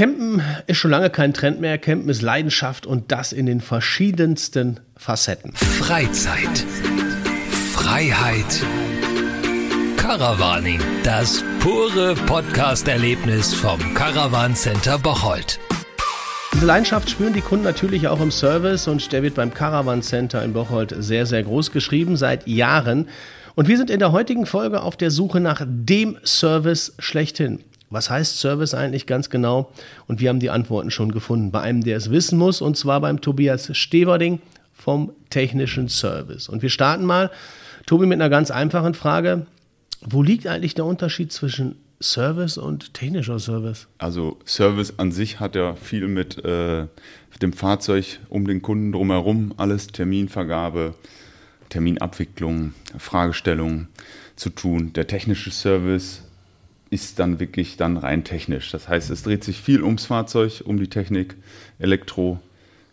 Campen ist schon lange kein Trend mehr. Campen ist Leidenschaft und das in den verschiedensten Facetten. Freizeit. Freiheit. Caravaning. Das pure Podcast-Erlebnis vom Caravan Center Bocholt. Diese Leidenschaft spüren die Kunden natürlich auch im Service und der wird beim Caravan Center in Bocholt sehr, sehr groß geschrieben, seit Jahren. Und wir sind in der heutigen Folge auf der Suche nach dem Service schlechthin. Was heißt Service eigentlich ganz genau? Und wir haben die Antworten schon gefunden bei einem, der es wissen muss, und zwar beim Tobias Steverding vom Technischen Service. Und wir starten mal, Tobi, mit einer ganz einfachen Frage. Wo liegt eigentlich der Unterschied zwischen Service und technischer Service? Also Service an sich hat ja viel mit äh, dem Fahrzeug um den Kunden drumherum, alles Terminvergabe, Terminabwicklung, Fragestellung zu tun. Der technische Service ist dann wirklich dann rein technisch. Das heißt, es dreht sich viel ums Fahrzeug, um die Technik, Elektro,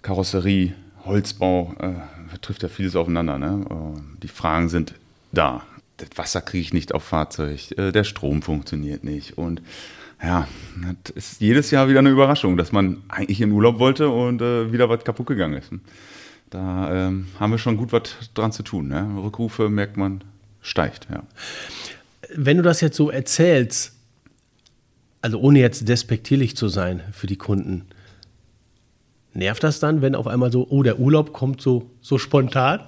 Karosserie, Holzbau, äh, trifft ja vieles aufeinander. Ne? Äh, die Fragen sind da das Wasser kriege ich nicht auf Fahrzeug, äh, der Strom funktioniert nicht. Und ja, das ist jedes Jahr wieder eine Überraschung, dass man eigentlich in Urlaub wollte und äh, wieder was kaputt gegangen ist. Da ähm, haben wir schon gut was dran zu tun. Ne? Rückrufe merkt man, steigt. Ja. Wenn du das jetzt so erzählst, also ohne jetzt despektierlich zu sein für die Kunden, nervt das dann, wenn auf einmal so, oh, der Urlaub kommt so, so spontan?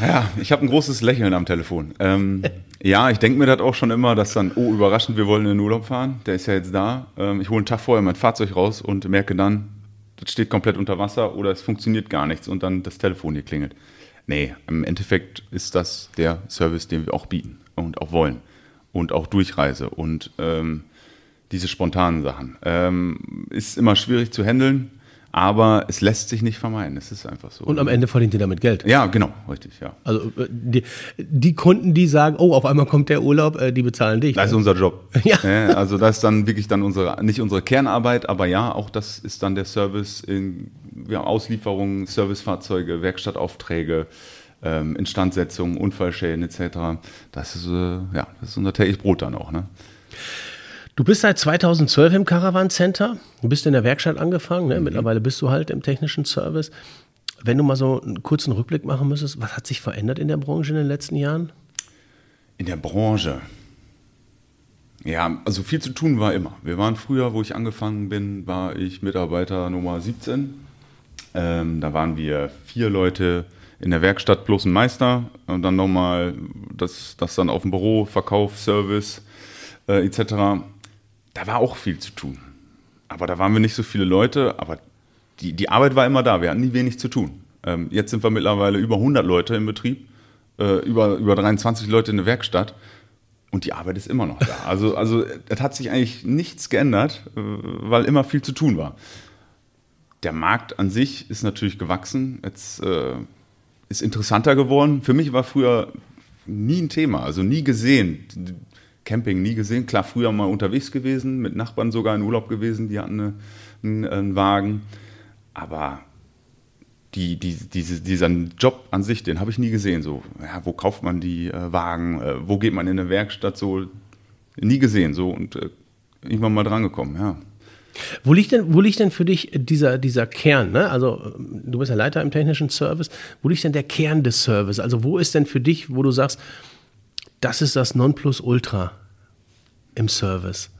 Ja, ich habe ein großes Lächeln am Telefon. Ähm, ja, ich denke mir das auch schon immer, dass dann, oh, überraschend, wir wollen in den Urlaub fahren. Der ist ja jetzt da. Ähm, ich hole einen Tag vorher mein Fahrzeug raus und merke dann, das steht komplett unter Wasser oder es funktioniert gar nichts und dann das Telefon hier klingelt. Nee, im Endeffekt ist das der Service, den wir auch bieten und auch wollen. Und auch Durchreise und ähm, diese spontanen Sachen. Ähm, ist immer schwierig zu handeln aber es lässt sich nicht vermeiden. Es ist einfach so. Und am Ende verdient ihr damit Geld. Ja, genau, richtig, ja. Also äh, die, die Kunden, die sagen, oh, auf einmal kommt der Urlaub, äh, die bezahlen dich. Das ist unser Job. Ja. Also das ist dann wirklich dann unsere, nicht unsere Kernarbeit, aber ja, auch das ist dann der Service in ja, Auslieferungen, Servicefahrzeuge, Werkstattaufträge. Ähm, Instandsetzung, Unfallschäden etc. Das ist, äh, ja, das ist unser täglich Brot dann auch. Ne? Du bist seit 2012 im Caravan Center. Du bist in der Werkstatt angefangen. Ne? Mhm. Mittlerweile bist du halt im technischen Service. Wenn du mal so einen kurzen Rückblick machen müsstest, was hat sich verändert in der Branche in den letzten Jahren? In der Branche. Ja, also viel zu tun war immer. Wir waren früher, wo ich angefangen bin, war ich Mitarbeiter Nummer 17. Ähm, da waren wir vier Leute in der Werkstatt plus ein Meister und dann nochmal das, das dann auf dem Büro, Verkauf, Service äh, etc da war auch viel zu tun. Aber da waren wir nicht so viele Leute, aber die, die Arbeit war immer da. Wir hatten nie wenig zu tun. Ähm, jetzt sind wir mittlerweile über 100 Leute im Betrieb, äh, über, über 23 Leute in der Werkstatt und die Arbeit ist immer noch da. Also, also es hat sich eigentlich nichts geändert, äh, weil immer viel zu tun war. Der Markt an sich ist natürlich gewachsen, jetzt äh, ist interessanter geworden. Für mich war früher nie ein Thema, also nie gesehen. Camping nie gesehen. Klar, früher mal unterwegs gewesen, mit Nachbarn sogar in Urlaub gewesen, die hatten eine, einen, einen, Wagen. Aber die, die, diese, diesen Job an sich, den habe ich nie gesehen. So, ja, wo kauft man die äh, Wagen? Äh, wo geht man in eine Werkstatt? So, nie gesehen. So, und äh, irgendwann mal drangekommen, ja. Wo liegt denn, wo liegt denn für dich dieser, dieser Kern? Ne? Also, du bist ja Leiter im technischen Service. Wo liegt denn der Kern des Service? Also, wo ist denn für dich, wo du sagst, das ist das Nonplusultra im Service.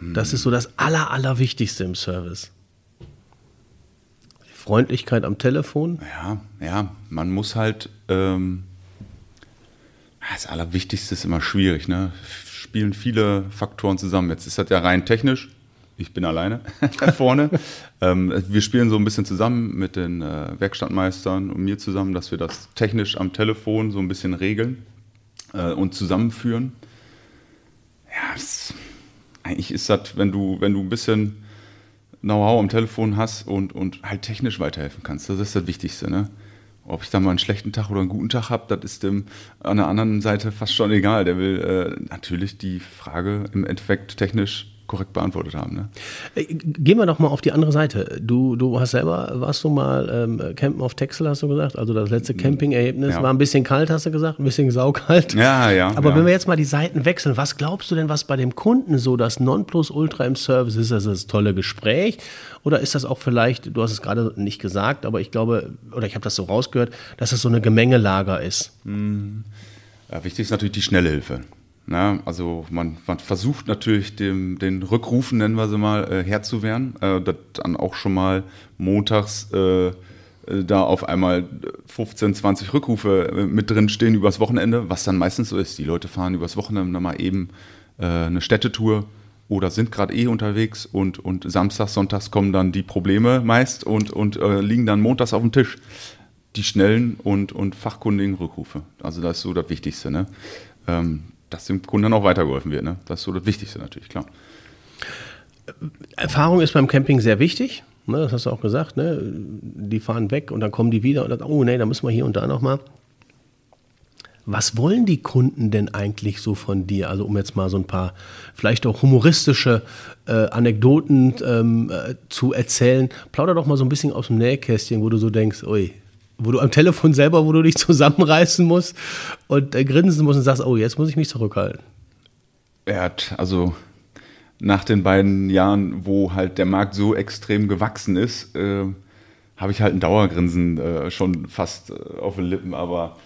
Das ist so das Aller, Allerwichtigste im Service. Die Freundlichkeit am Telefon. Ja, ja, man muss halt. Ähm, das Allerwichtigste ist immer schwierig, ne? Spielen viele Faktoren zusammen. Jetzt ist das ja rein technisch. Ich bin alleine vorne. ähm, wir spielen so ein bisschen zusammen mit den äh, Werkstattmeistern und mir zusammen, dass wir das technisch am Telefon so ein bisschen regeln äh, und zusammenführen. Ja, es, eigentlich ist das, wenn du, wenn du ein bisschen Know-how am Telefon hast und, und halt technisch weiterhelfen kannst, das ist das Wichtigste. Ne? Ob ich dann mal einen schlechten Tag oder einen guten Tag habe, das ist dem an der anderen Seite fast schon egal. Der will äh, natürlich die Frage im Endeffekt technisch korrekt beantwortet haben. Ne? Äh, gehen wir doch mal auf die andere Seite. Du, du hast selber, warst du mal ähm, campen auf Texel, hast du gesagt? Also das letzte Camping-Erlebnis ja. war ein bisschen kalt, hast du gesagt, ein bisschen saukalt. Ja, ja. Aber ja. wenn wir jetzt mal die Seiten wechseln, was glaubst du denn, was bei dem Kunden so das Nonplusultra im Service ist? Das das tolle Gespräch oder ist das auch vielleicht, du hast es gerade nicht gesagt, aber ich glaube, oder ich habe das so rausgehört, dass es so eine Gemengelager ist? Mm. Ja, wichtig ist natürlich die schnelle Hilfe. Na, also man, man, versucht natürlich dem, den Rückrufen, nennen wir sie mal, äh, Herr zu werden. Äh, dann auch schon mal montags äh, äh da auf einmal 15, 20 Rückrufe äh, mit drin stehen übers Wochenende, was dann meistens so ist. Die Leute fahren übers Wochenende mal eben äh, eine Städtetour oder sind gerade eh unterwegs und, und samstags, sonntags kommen dann die Probleme meist und, und liegen dann montags auf dem Tisch. Die schnellen und, und fachkundigen Rückrufe. Also das ist so das Wichtigste. Ne? Ähm, dass dem Kunden dann auch weitergeholfen wird. Ne? Das ist so das Wichtigste natürlich, klar. Erfahrung ist beim Camping sehr wichtig. Ne? Das hast du auch gesagt. Ne? Die fahren weg und dann kommen die wieder und dann, oh nee, da müssen wir hier und da nochmal. Was wollen die Kunden denn eigentlich so von dir? Also um jetzt mal so ein paar vielleicht auch humoristische äh, Anekdoten ähm, äh, zu erzählen. Plauder doch mal so ein bisschen aus dem Nähkästchen, wo du so denkst, ui, wo du am Telefon selber, wo du dich zusammenreißen musst und äh, grinsen musst und sagst, oh, jetzt muss ich mich zurückhalten. Er hat also nach den beiden Jahren, wo halt der Markt so extrem gewachsen ist, äh, habe ich halt ein Dauergrinsen äh, schon fast äh, auf den Lippen, aber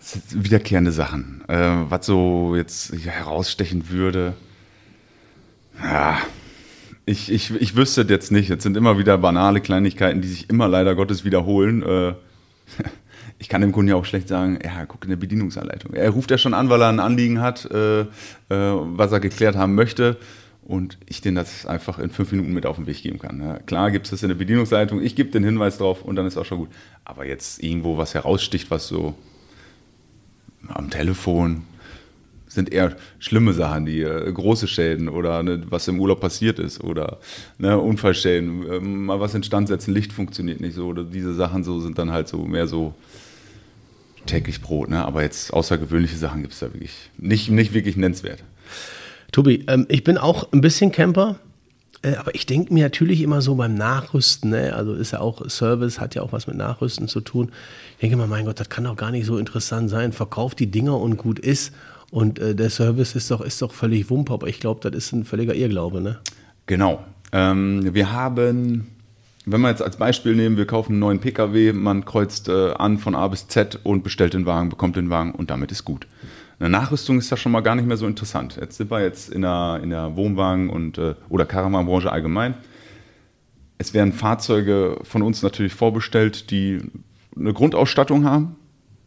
es sind wiederkehrende Sachen. Äh, was so jetzt herausstechen würde, ja, ich, ich, ich wüsste jetzt nicht. Jetzt sind immer wieder banale Kleinigkeiten, die sich immer leider Gottes wiederholen. Äh, ich kann dem Kunden ja auch schlecht sagen, ja, guck in der Bedienungsanleitung. Er ruft ja schon an, weil er ein Anliegen hat, äh, äh, was er geklärt haben möchte und ich den das einfach in fünf Minuten mit auf den Weg geben kann. Ja, klar gibt es das in der Bedienungsleitung, ich gebe den Hinweis drauf und dann ist auch schon gut. Aber jetzt irgendwo was heraussticht, was so am Telefon sind eher schlimme Sachen, die äh, große Schäden oder ne, was im Urlaub passiert ist oder ne, Unfallschäden, äh, mal was instand setzen, Licht funktioniert nicht so oder diese Sachen so sind dann halt so mehr so täglich Brot, ne? aber jetzt außergewöhnliche Sachen gibt es da wirklich nicht, nicht wirklich nennenswert. Tobi, ähm, ich bin auch ein bisschen Camper. Äh, aber ich denke mir natürlich immer so beim Nachrüsten, ne? also ist ja auch Service, hat ja auch was mit Nachrüsten zu tun. Ich denke immer, mein Gott, das kann doch gar nicht so interessant sein. Verkauft die Dinger und gut ist. Und äh, der Service ist doch, ist doch völlig Wumpe, aber ich glaube, das ist ein völliger Irrglaube. Ne? Genau. Ähm, wir haben, wenn wir jetzt als Beispiel nehmen, wir kaufen einen neuen Pkw, man kreuzt äh, an von A bis Z und bestellt den Wagen, bekommt den Wagen und damit ist gut. Eine Nachrüstung ist ja schon mal gar nicht mehr so interessant. Jetzt sind wir jetzt in der, in der Wohnwagen- und, äh, oder Caravanbranche allgemein. Es werden Fahrzeuge von uns natürlich vorbestellt, die eine Grundausstattung haben,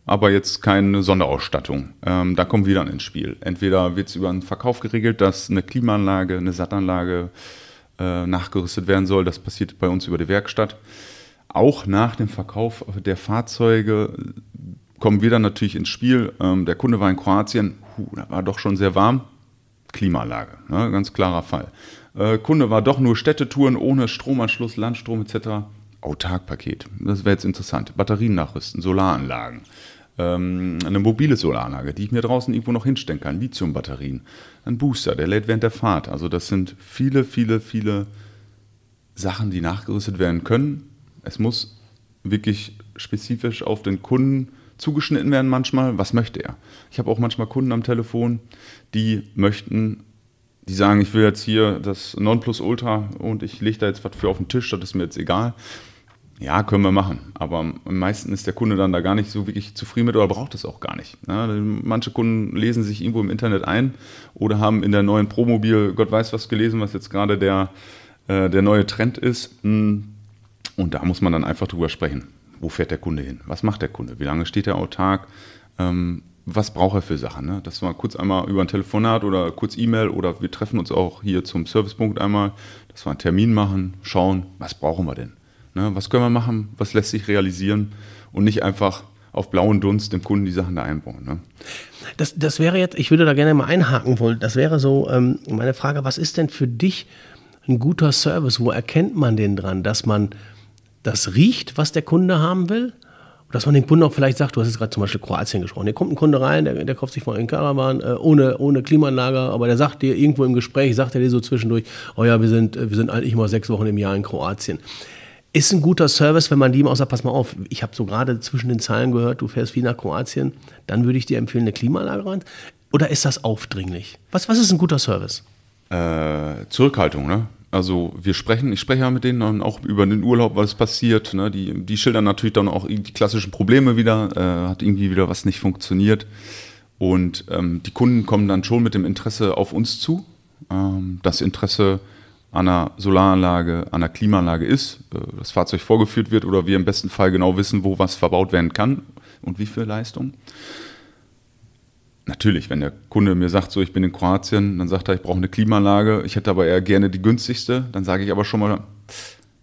aber jetzt keine Sonderausstattung. Ähm, da kommen wir dann ins Spiel. Entweder wird es über einen Verkauf geregelt, dass eine Klimaanlage, eine Sattanlage äh, nachgerüstet werden soll. Das passiert bei uns über die Werkstatt. Auch nach dem Verkauf der Fahrzeuge kommen wir dann natürlich ins Spiel. Ähm, der Kunde war in Kroatien, huh, da war doch schon sehr warm. Klimaanlage, ne, ganz klarer Fall. Äh, Kunde war doch nur Städtetouren ohne Stromanschluss, Landstrom etc. Autarkpaket, das wäre jetzt interessant. Batterien nachrüsten, Solaranlagen ähm, eine mobile Solaranlage, die ich mir draußen irgendwo noch hinstellen kann, Lithiumbatterien, ein Booster, der lädt während der Fahrt. Also das sind viele, viele, viele Sachen, die nachgerüstet werden können. Es muss wirklich spezifisch auf den Kunden zugeschnitten werden manchmal. Was möchte er? Ich habe auch manchmal Kunden am Telefon, die möchten, die sagen, ich will jetzt hier das Nonplusultra und ich lege da jetzt was für auf den Tisch, das ist mir jetzt egal. Ja, können wir machen. Aber am meisten ist der Kunde dann da gar nicht so wirklich zufrieden mit oder braucht es auch gar nicht. Ja, manche Kunden lesen sich irgendwo im Internet ein oder haben in der neuen Promobil Gott weiß was gelesen, was jetzt gerade der, äh, der neue Trend ist. Hm. Und da muss man dann einfach drüber sprechen. Wo fährt der Kunde hin? Was macht der Kunde? Wie lange steht er autark? Ähm, was braucht er für Sachen? Ne? Das war kurz einmal über ein Telefonat oder kurz E-Mail oder wir treffen uns auch hier zum Servicepunkt einmal, dass wir einen Termin machen, schauen, was brauchen wir denn? Ne? Was können wir machen? Was lässt sich realisieren? Und nicht einfach auf blauen Dunst dem Kunden die Sachen da einbauen. Ne? Das, das wäre jetzt, ich würde da gerne mal einhaken wollen. Das wäre so ähm, meine Frage, was ist denn für dich ein guter Service? Wo erkennt man den dran, dass man das riecht, was der Kunde haben will? dass man den Kunden auch vielleicht sagt, du hast jetzt gerade zum Beispiel Kroatien gesprochen, hier kommt ein Kunde rein, der, der kauft sich von einem Caravan äh, ohne, ohne Klimaanlage, aber der sagt dir irgendwo im Gespräch, sagt er dir so zwischendurch, oh ja, wir sind, wir sind eigentlich immer sechs Wochen im Jahr in Kroatien. Ist ein guter Service, wenn man die auch sagt, pass mal auf, ich habe so gerade zwischen den Zeilen gehört, du fährst viel nach Kroatien, dann würde ich dir empfehlen, eine Klimaanlage rein. Oder ist das aufdringlich? Was, was ist ein guter Service? Äh, Zurückhaltung, ne? Also wir sprechen, ich spreche ja mit denen dann auch über den Urlaub, was passiert. Ne? Die, die schildern natürlich dann auch die klassischen Probleme wieder, äh, hat irgendwie wieder was nicht funktioniert. Und ähm, die Kunden kommen dann schon mit dem Interesse auf uns zu. Ähm, das Interesse an einer Solaranlage, an einer Klimaanlage ist, äh, das Fahrzeug vorgeführt wird oder wir im besten Fall genau wissen, wo was verbaut werden kann und wie viel Leistung. Natürlich, wenn der Kunde mir sagt, so ich bin in Kroatien, dann sagt er, ich brauche eine Klimaanlage, ich hätte aber eher gerne die günstigste, dann sage ich aber schon mal,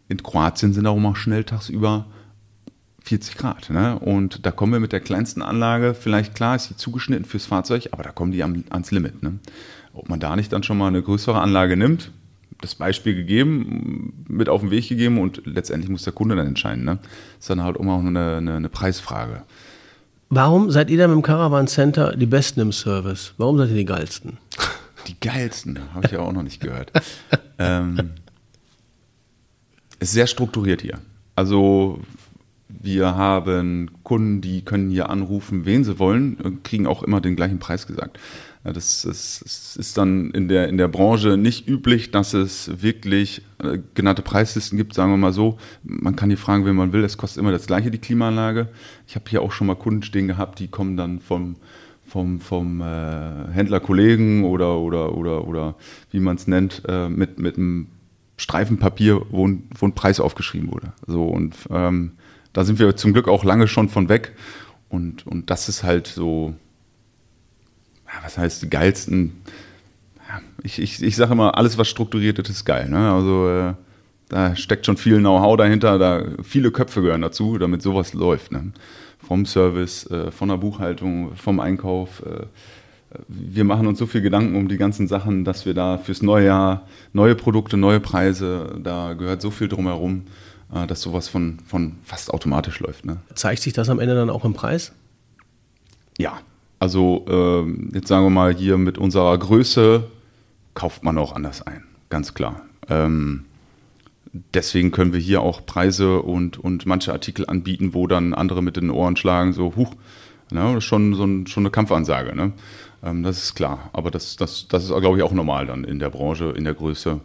in Kroatien sind auch mal schnell tagsüber 40 Grad. Ne? Und da kommen wir mit der kleinsten Anlage, vielleicht klar ist sie zugeschnitten fürs Fahrzeug, aber da kommen die ans Limit. Ne? Ob man da nicht dann schon mal eine größere Anlage nimmt, das Beispiel gegeben, mit auf den Weg gegeben und letztendlich muss der Kunde dann entscheiden. Ne? Das ist dann halt immer auch eine, eine, eine Preisfrage. Warum seid ihr dann im Caravan Center die Besten im Service? Warum seid ihr die geilsten? Die geilsten, habe ich ja auch noch nicht gehört. ähm, ist sehr strukturiert hier. Also wir haben Kunden, die können hier anrufen, wen sie wollen, kriegen auch immer den gleichen Preis gesagt. Das, das, das, ist dann in der, in der Branche nicht üblich, dass es wirklich äh, genannte Preislisten gibt, sagen wir mal so. Man kann die fragen, wen man will, es kostet immer das gleiche, die Klimaanlage. Ich habe hier auch schon mal Kunden stehen gehabt, die kommen dann vom, vom, vom äh, Händlerkollegen oder, oder, oder, oder wie man es nennt, äh, mit, mit einem Streifen Papier, wo ein, wo ein Preis aufgeschrieben wurde. So, und ähm, da sind wir zum Glück auch lange schon von weg. Und, und das ist halt so, was heißt die geilsten? ich, ich, ich sage immer, alles, was strukturiert ist, ist geil. Ne? Also äh, da steckt schon viel Know-how dahinter, da viele Köpfe gehören dazu, damit sowas läuft. Ne? Vom Service, äh, von der Buchhaltung, vom Einkauf. Äh, wir machen uns so viel Gedanken um die ganzen Sachen, dass wir da fürs neue Jahr neue Produkte, neue Preise, da gehört so viel drumherum, dass sowas von, von fast automatisch läuft. Ne? Zeigt sich das am Ende dann auch im Preis? Ja, also äh, jetzt sagen wir mal hier mit unserer Größe kauft man auch anders ein, ganz klar. Ähm, deswegen können wir hier auch Preise und, und manche Artikel anbieten, wo dann andere mit den Ohren schlagen, so, huch, ne, das ist schon, so ein, schon eine Kampfansage. Ne? Ähm, das ist klar. Aber das, das, das ist, glaube ich, auch normal dann in der Branche, in der Größe,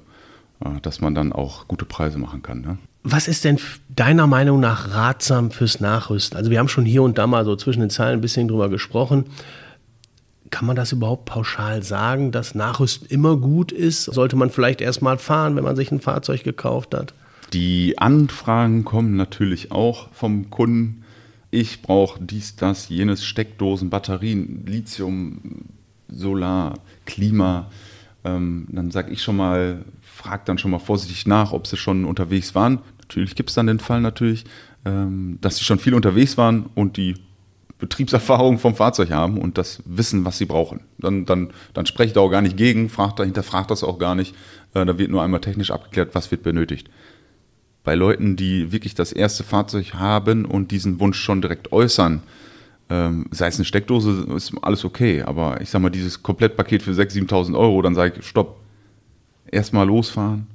äh, dass man dann auch gute Preise machen kann. Ne? Was ist denn deiner Meinung nach ratsam fürs Nachrüsten? Also wir haben schon hier und da mal so zwischen den Zeilen ein bisschen drüber gesprochen. Kann man das überhaupt pauschal sagen, dass Nachrüsten immer gut ist? Sollte man vielleicht erst mal fahren, wenn man sich ein Fahrzeug gekauft hat? Die Anfragen kommen natürlich auch vom Kunden. Ich brauche dies, das, jenes, Steckdosen, Batterien, Lithium, Solar, Klima. Ähm, dann sage ich schon mal, frag dann schon mal vorsichtig nach, ob sie schon unterwegs waren natürlich gibt es dann den Fall natürlich, ähm, dass sie schon viel unterwegs waren und die Betriebserfahrung vom Fahrzeug haben und das wissen, was sie brauchen. Dann, dann, dann spreche ich da auch gar nicht gegen, fragt, hinterfragt das auch gar nicht. Äh, da wird nur einmal technisch abgeklärt, was wird benötigt. Bei Leuten, die wirklich das erste Fahrzeug haben und diesen Wunsch schon direkt äußern, ähm, sei es eine Steckdose, ist alles okay. Aber ich sag mal, dieses Komplettpaket für 6.000, 7.000 Euro, dann sage ich, stopp, erstmal losfahren,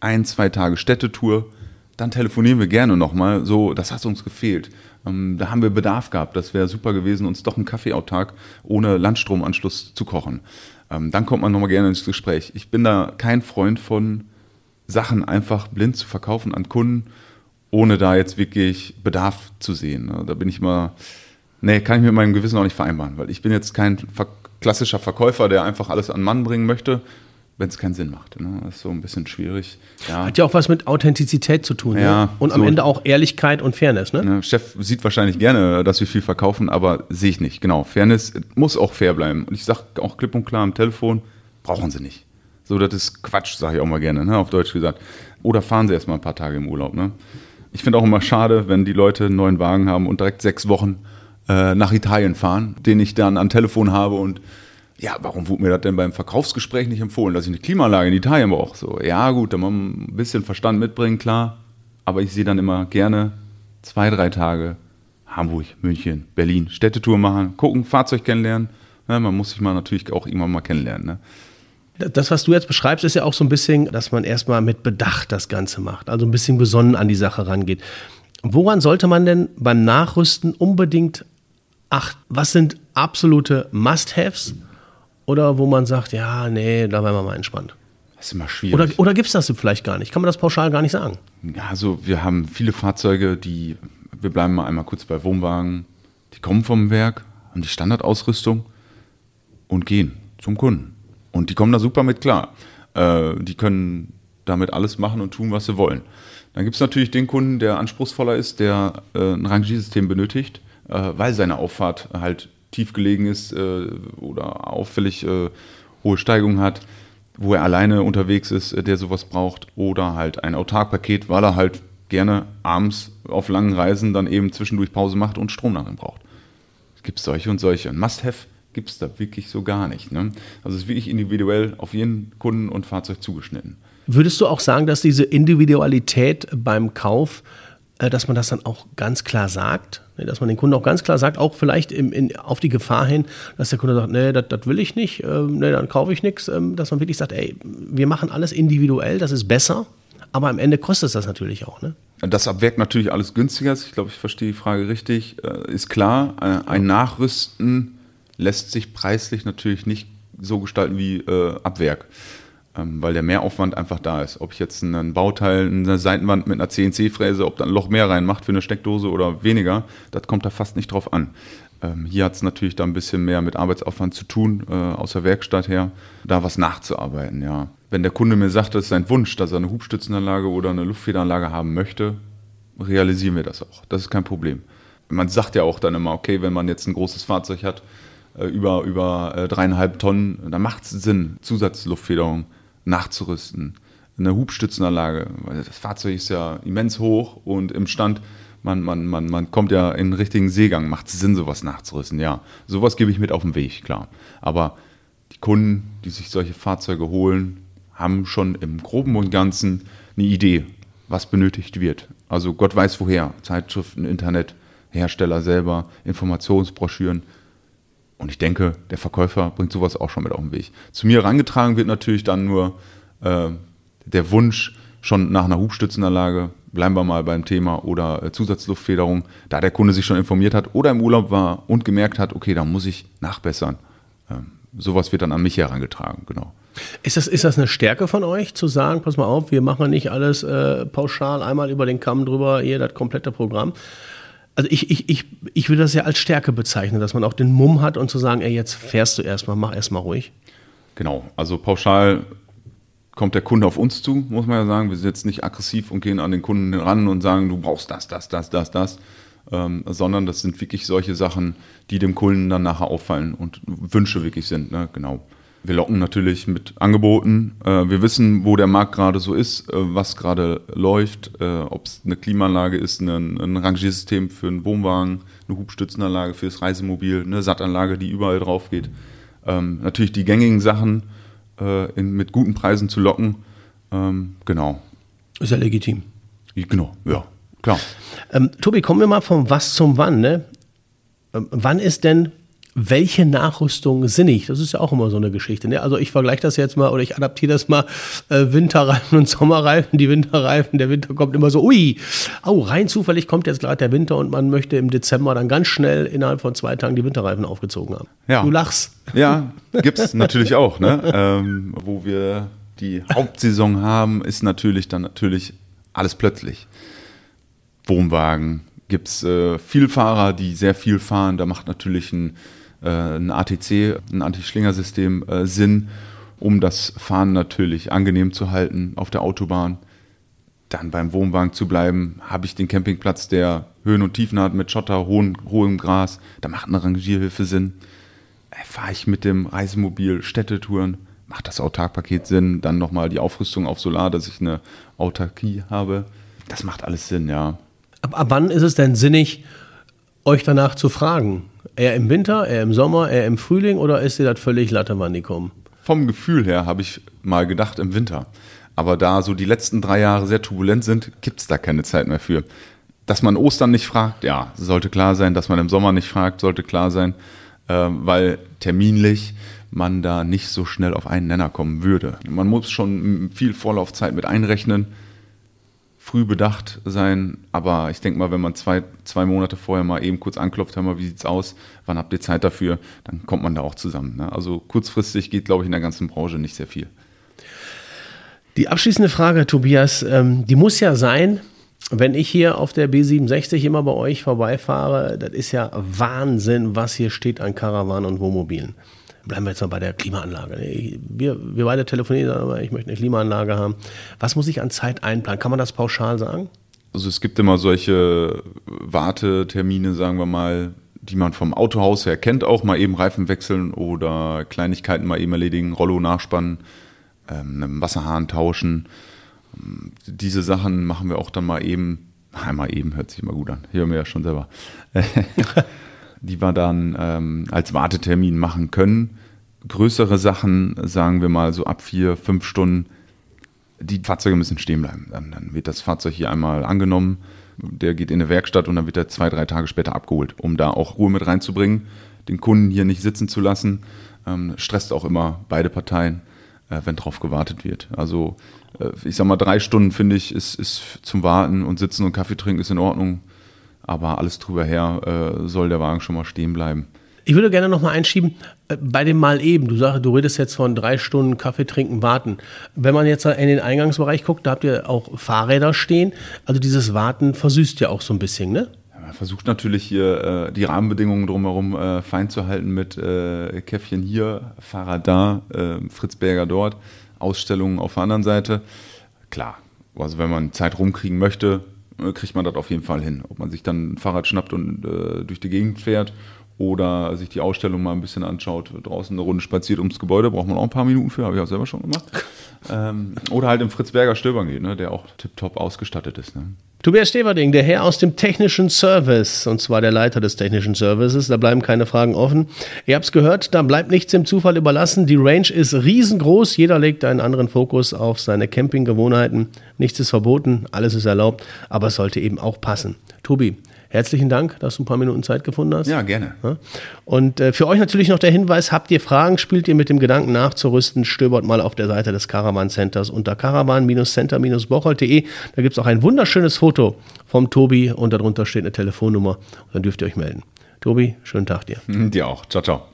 ein, zwei Tage Städtetour, dann telefonieren wir gerne nochmal. So, das hat uns gefehlt. Ähm, da haben wir Bedarf gehabt. Das wäre super gewesen, uns doch einen Kaffee autark ohne Landstromanschluss zu kochen. Ähm, dann kommt man nochmal gerne ins Gespräch. Ich bin da kein Freund von, Sachen einfach blind zu verkaufen an Kunden, ohne da jetzt wirklich Bedarf zu sehen. Da bin ich immer, nee, kann ich mit meinem Gewissen auch nicht vereinbaren, weil ich bin jetzt kein klassischer Verkäufer, der einfach alles an Mann bringen möchte, wenn es keinen Sinn macht. Ne? Das ist so ein bisschen schwierig. Ja. Hat ja auch was mit Authentizität zu tun. Ja, ne? Und so am Ende auch Ehrlichkeit und Fairness. Ne? Ne, Chef sieht wahrscheinlich gerne, dass wir viel verkaufen, aber sehe ich nicht. Genau, Fairness muss auch fair bleiben. Und ich sage auch klipp und klar am Telefon, brauchen Sie nicht. So, das ist Quatsch, sage ich auch mal gerne, ne? auf Deutsch gesagt. Oder fahren Sie erst mal ein paar Tage im Urlaub. Ne? Ich finde auch immer schade, wenn die Leute einen neuen Wagen haben und direkt sechs Wochen äh, nach Italien fahren, den ich dann am Telefon habe und ja, warum wurde mir das denn beim Verkaufsgespräch nicht empfohlen, dass ich eine Klimaanlage in Italien brauche? So, ja, gut, da muss man ein bisschen Verstand mitbringen, klar. Aber ich sehe dann immer gerne zwei, drei Tage Hamburg, München, Berlin, Städtetour machen, gucken, Fahrzeug kennenlernen. Ja, man muss sich mal natürlich auch irgendwann mal kennenlernen. Ne? Das, was du jetzt beschreibst, ist ja auch so ein bisschen, dass man erstmal mit Bedacht das Ganze macht, also ein bisschen besonnen an die Sache rangeht. Woran sollte man denn beim Nachrüsten unbedingt achten? Was sind absolute Must-Haves oder wo man sagt, ja, nee, da werden wir mal entspannt? Das ist immer schwierig. Oder, oder gibt es das vielleicht gar nicht? Kann man das pauschal gar nicht sagen? Ja, also wir haben viele Fahrzeuge, die, wir bleiben mal einmal kurz bei Wohnwagen, die kommen vom Werk, haben die Standardausrüstung und gehen zum Kunden. Und die kommen da super mit klar. Äh, die können damit alles machen und tun, was sie wollen. Dann gibt es natürlich den Kunden, der anspruchsvoller ist, der äh, ein Rangiersystem benötigt, äh, weil seine Auffahrt halt tief gelegen ist äh, oder auffällig äh, hohe Steigungen hat, wo er alleine unterwegs ist, äh, der sowas braucht, oder halt ein Autarkpaket, weil er halt gerne abends auf langen Reisen dann eben zwischendurch Pause macht und Strom darin braucht. Es gibt solche und solche. Ein Must-Have gibt es da wirklich so gar nicht. Ne? Also es ist wirklich individuell auf jeden Kunden und Fahrzeug zugeschnitten. Würdest du auch sagen, dass diese Individualität beim Kauf, äh, dass man das dann auch ganz klar sagt? Ne, dass man den Kunden auch ganz klar sagt, auch vielleicht im, in, auf die Gefahr hin, dass der Kunde sagt, nee, das will ich nicht, ähm, nee, dann kaufe ich nichts. Ähm, dass man wirklich sagt, ey, wir machen alles individuell, das ist besser, aber am Ende kostet es das natürlich auch. Ne? Das abwirkt natürlich alles günstiger. Ich glaube, ich verstehe die Frage richtig. Äh, ist klar, äh, ein Nachrüsten lässt sich preislich natürlich nicht so gestalten wie äh, ab Werk, ähm, weil der Mehraufwand einfach da ist. Ob ich jetzt ein Bauteil, eine Seitenwand mit einer CNC-Fräse, ob da ein Loch mehr reinmacht für eine Steckdose oder weniger, das kommt da fast nicht drauf an. Ähm, hier hat es natürlich da ein bisschen mehr mit Arbeitsaufwand zu tun, äh, aus der Werkstatt her, da was nachzuarbeiten, ja. Wenn der Kunde mir sagt, das ist sein Wunsch, dass er eine Hubstützenanlage oder eine Luftfederanlage haben möchte, realisieren wir das auch. Das ist kein Problem. Man sagt ja auch dann immer, okay, wenn man jetzt ein großes Fahrzeug hat, äh, über, über äh, dreieinhalb Tonnen, da macht es Sinn, Zusatzluftfederung nachzurüsten. Eine Hubstützenanlage, weil das Fahrzeug ist ja immens hoch und im Stand, man, man, man, man kommt ja in den richtigen Seegang, macht es Sinn, sowas nachzurüsten, ja. Sowas gebe ich mit auf den Weg, klar. Aber die Kunden, die sich solche Fahrzeuge holen, haben schon im Groben und Ganzen eine Idee, was benötigt wird. Also Gott weiß woher. Zeitschriften, Internet, Hersteller selber, Informationsbroschüren. Und ich denke, der Verkäufer bringt sowas auch schon mit auf den Weg. Zu mir herangetragen wird natürlich dann nur äh, der Wunsch schon nach einer Hubstützenanlage, bleiben wir mal beim Thema, oder äh, Zusatzluftfederung, da der Kunde sich schon informiert hat oder im Urlaub war und gemerkt hat, okay, da muss ich nachbessern. Ähm, sowas wird dann an mich herangetragen, genau. Ist das, ist das eine Stärke von euch, zu sagen, pass mal auf, wir machen nicht alles äh, pauschal einmal über den Kamm drüber, hier das komplette Programm, also ich, ich, ich, ich würde das ja als Stärke bezeichnen, dass man auch den Mumm hat und zu sagen, ey, jetzt fährst du erstmal, mach erstmal ruhig. Genau, also pauschal kommt der Kunde auf uns zu, muss man ja sagen. Wir sind jetzt nicht aggressiv und gehen an den Kunden ran und sagen, du brauchst das, das, das, das, das, ähm, sondern das sind wirklich solche Sachen, die dem Kunden dann nachher auffallen und Wünsche wirklich sind, ne? genau. Wir locken natürlich mit Angeboten. Äh, wir wissen, wo der Markt gerade so ist, äh, was gerade läuft, äh, ob es eine Klimaanlage ist, ein, ein Rangiersystem für einen Wohnwagen, eine Hubstützenanlage fürs Reisemobil, eine Sattanlage, die überall drauf geht. Ähm, natürlich die gängigen Sachen in, mit guten Preisen zu locken. Ähm, genau. Ist ja legitim. Genau, ja, klar. Ähm, Tobi, kommen wir mal vom Was zum Wann. Ne? Ähm, wann ist denn welche Nachrüstung sinnig? Das ist ja auch immer so eine Geschichte. Ne? Also ich vergleiche das jetzt mal oder ich adaptiere das mal äh, Winterreifen und Sommerreifen. Die Winterreifen, der Winter kommt immer so, ui, oh, rein zufällig kommt jetzt gerade der Winter und man möchte im Dezember dann ganz schnell innerhalb von zwei Tagen die Winterreifen aufgezogen haben. Ja. Du lachst. Ja, gibt es natürlich auch. Ne? Ähm, wo wir die Hauptsaison haben, ist natürlich dann natürlich alles plötzlich. Wohnwagen, gibt es äh, Vielfahrer, die sehr viel fahren. Da macht natürlich ein ein ATC, ein Anti-Schlinger-System äh, Sinn, um das Fahren natürlich angenehm zu halten auf der Autobahn. Dann beim Wohnwagen zu bleiben, habe ich den Campingplatz, der Höhen und Tiefen hat mit Schotter, hohem, hohem Gras. Da macht eine Rangierhilfe Sinn. Äh, fahre ich mit dem Reisemobil Städtetouren, macht das Autarkpaket Sinn. Dann nochmal die Aufrüstung auf Solar, dass ich eine Autarkie habe. Das macht alles Sinn, ja. Ab, ab wann ist es denn sinnig, euch danach zu fragen? Eher im Winter, eher im Sommer, eher im Frühling oder ist dir das völlig Latte, wann die kommen? Vom Gefühl her habe ich mal gedacht im Winter. Aber da so die letzten drei Jahre sehr turbulent sind, gibt es da keine Zeit mehr für. dass man Ostern nicht fragt, ja, sollte klar sein. Dass man im Sommer nicht fragt, sollte klar sein, äh, weil terminlich man da nicht so schnell auf einen Nenner kommen würde. Man muss schon viel Vorlaufzeit mit einrechnen, früh bedacht sein, aber ich denke mal, wenn man zwei, zwei Monate vorher mal eben kurz anklopft, hör mal, wie sieht's aus, wann habt ihr Zeit dafür, dann kommt man da auch zusammen. Ne? Also kurzfristig geht, glaube ich, in der ganzen Branche nicht sehr viel. Die abschließende Frage, Tobias, ähm, die muss ja sein, wenn ich hier auf der B67 immer bei euch vorbeifahre, das ist ja Wahnsinn, was hier steht an Karawanen und Wohnmobilen. Bleiben wir jetzt mal bei der Klimaanlage. Wir, wir beide telefonieren, aber ich möchte eine Klimaanlage haben. Was muss ich an Zeit einplanen? Kann man das pauschal sagen? Also es gibt immer solche Wartetermine, sagen wir mal, die man vom Autohaus her kennt, auch mal eben Reifen wechseln oder Kleinigkeiten mal eben erledigen, Rollo nachspannen, ähm, einen Wasserhahn tauschen. Diese Sachen machen wir auch dann mal eben, einmal eben hört sich immer gut an, hören wir ja schon selber, die wir dann ähm, als Wartetermin machen können. Größere Sachen, sagen wir mal so ab vier, fünf Stunden, die Fahrzeuge müssen stehen bleiben. Dann, dann wird das Fahrzeug hier einmal angenommen, der geht in eine Werkstatt und dann wird er zwei, drei Tage später abgeholt, um da auch Ruhe mit reinzubringen, den Kunden hier nicht sitzen zu lassen. Ähm, stresst auch immer beide Parteien, äh, wenn drauf gewartet wird. Also äh, ich sag mal, drei Stunden finde ich, ist, ist zum Warten und Sitzen und Kaffee trinken ist in Ordnung. Aber alles drüber her äh, soll der Wagen schon mal stehen bleiben. Ich würde gerne noch mal einschieben, äh, bei dem Mal eben, du sagst, du redest jetzt von drei Stunden Kaffee trinken, warten. Wenn man jetzt in den Eingangsbereich guckt, da habt ihr auch Fahrräder stehen. Also dieses Warten versüßt ja auch so ein bisschen, ne? man versucht natürlich hier äh, die Rahmenbedingungen drumherum äh, fein zu halten mit äh, Käffchen hier, Fahrrad da, Fritz Berger dort. Ausstellungen auf der anderen Seite. Klar, also wenn man Zeit rumkriegen möchte, kriegt man das auf jeden Fall hin. Ob man sich dann ein Fahrrad schnappt und äh, durch die Gegend fährt oder sich die Ausstellung mal ein bisschen anschaut, draußen eine Runde spaziert ums Gebäude, braucht man auch ein paar Minuten für, habe ich auch selber schon gemacht. ähm, oder halt im Fritz Berger Stöbern geht, ne, der auch tiptop ausgestattet ist. Ne. Tobias Steverding, der Herr aus dem technischen Service, und zwar der Leiter des technischen Services, da bleiben keine Fragen offen. Ihr habt es gehört, da bleibt nichts dem Zufall überlassen. Die Range ist riesengroß, jeder legt einen anderen Fokus auf seine Campinggewohnheiten. Nichts ist verboten, alles ist erlaubt, aber es sollte eben auch passen. Tobi, Herzlichen Dank, dass du ein paar Minuten Zeit gefunden hast. Ja, gerne. Und äh, für euch natürlich noch der Hinweis, habt ihr Fragen, spielt ihr mit dem Gedanken nachzurüsten, stöbert mal auf der Seite des Caravan Centers unter caravan-center-bocholt.de. Da gibt es auch ein wunderschönes Foto vom Tobi und darunter steht eine Telefonnummer. Und dann dürft ihr euch melden. Tobi, schönen Tag dir. Dir auch. Ciao, ciao.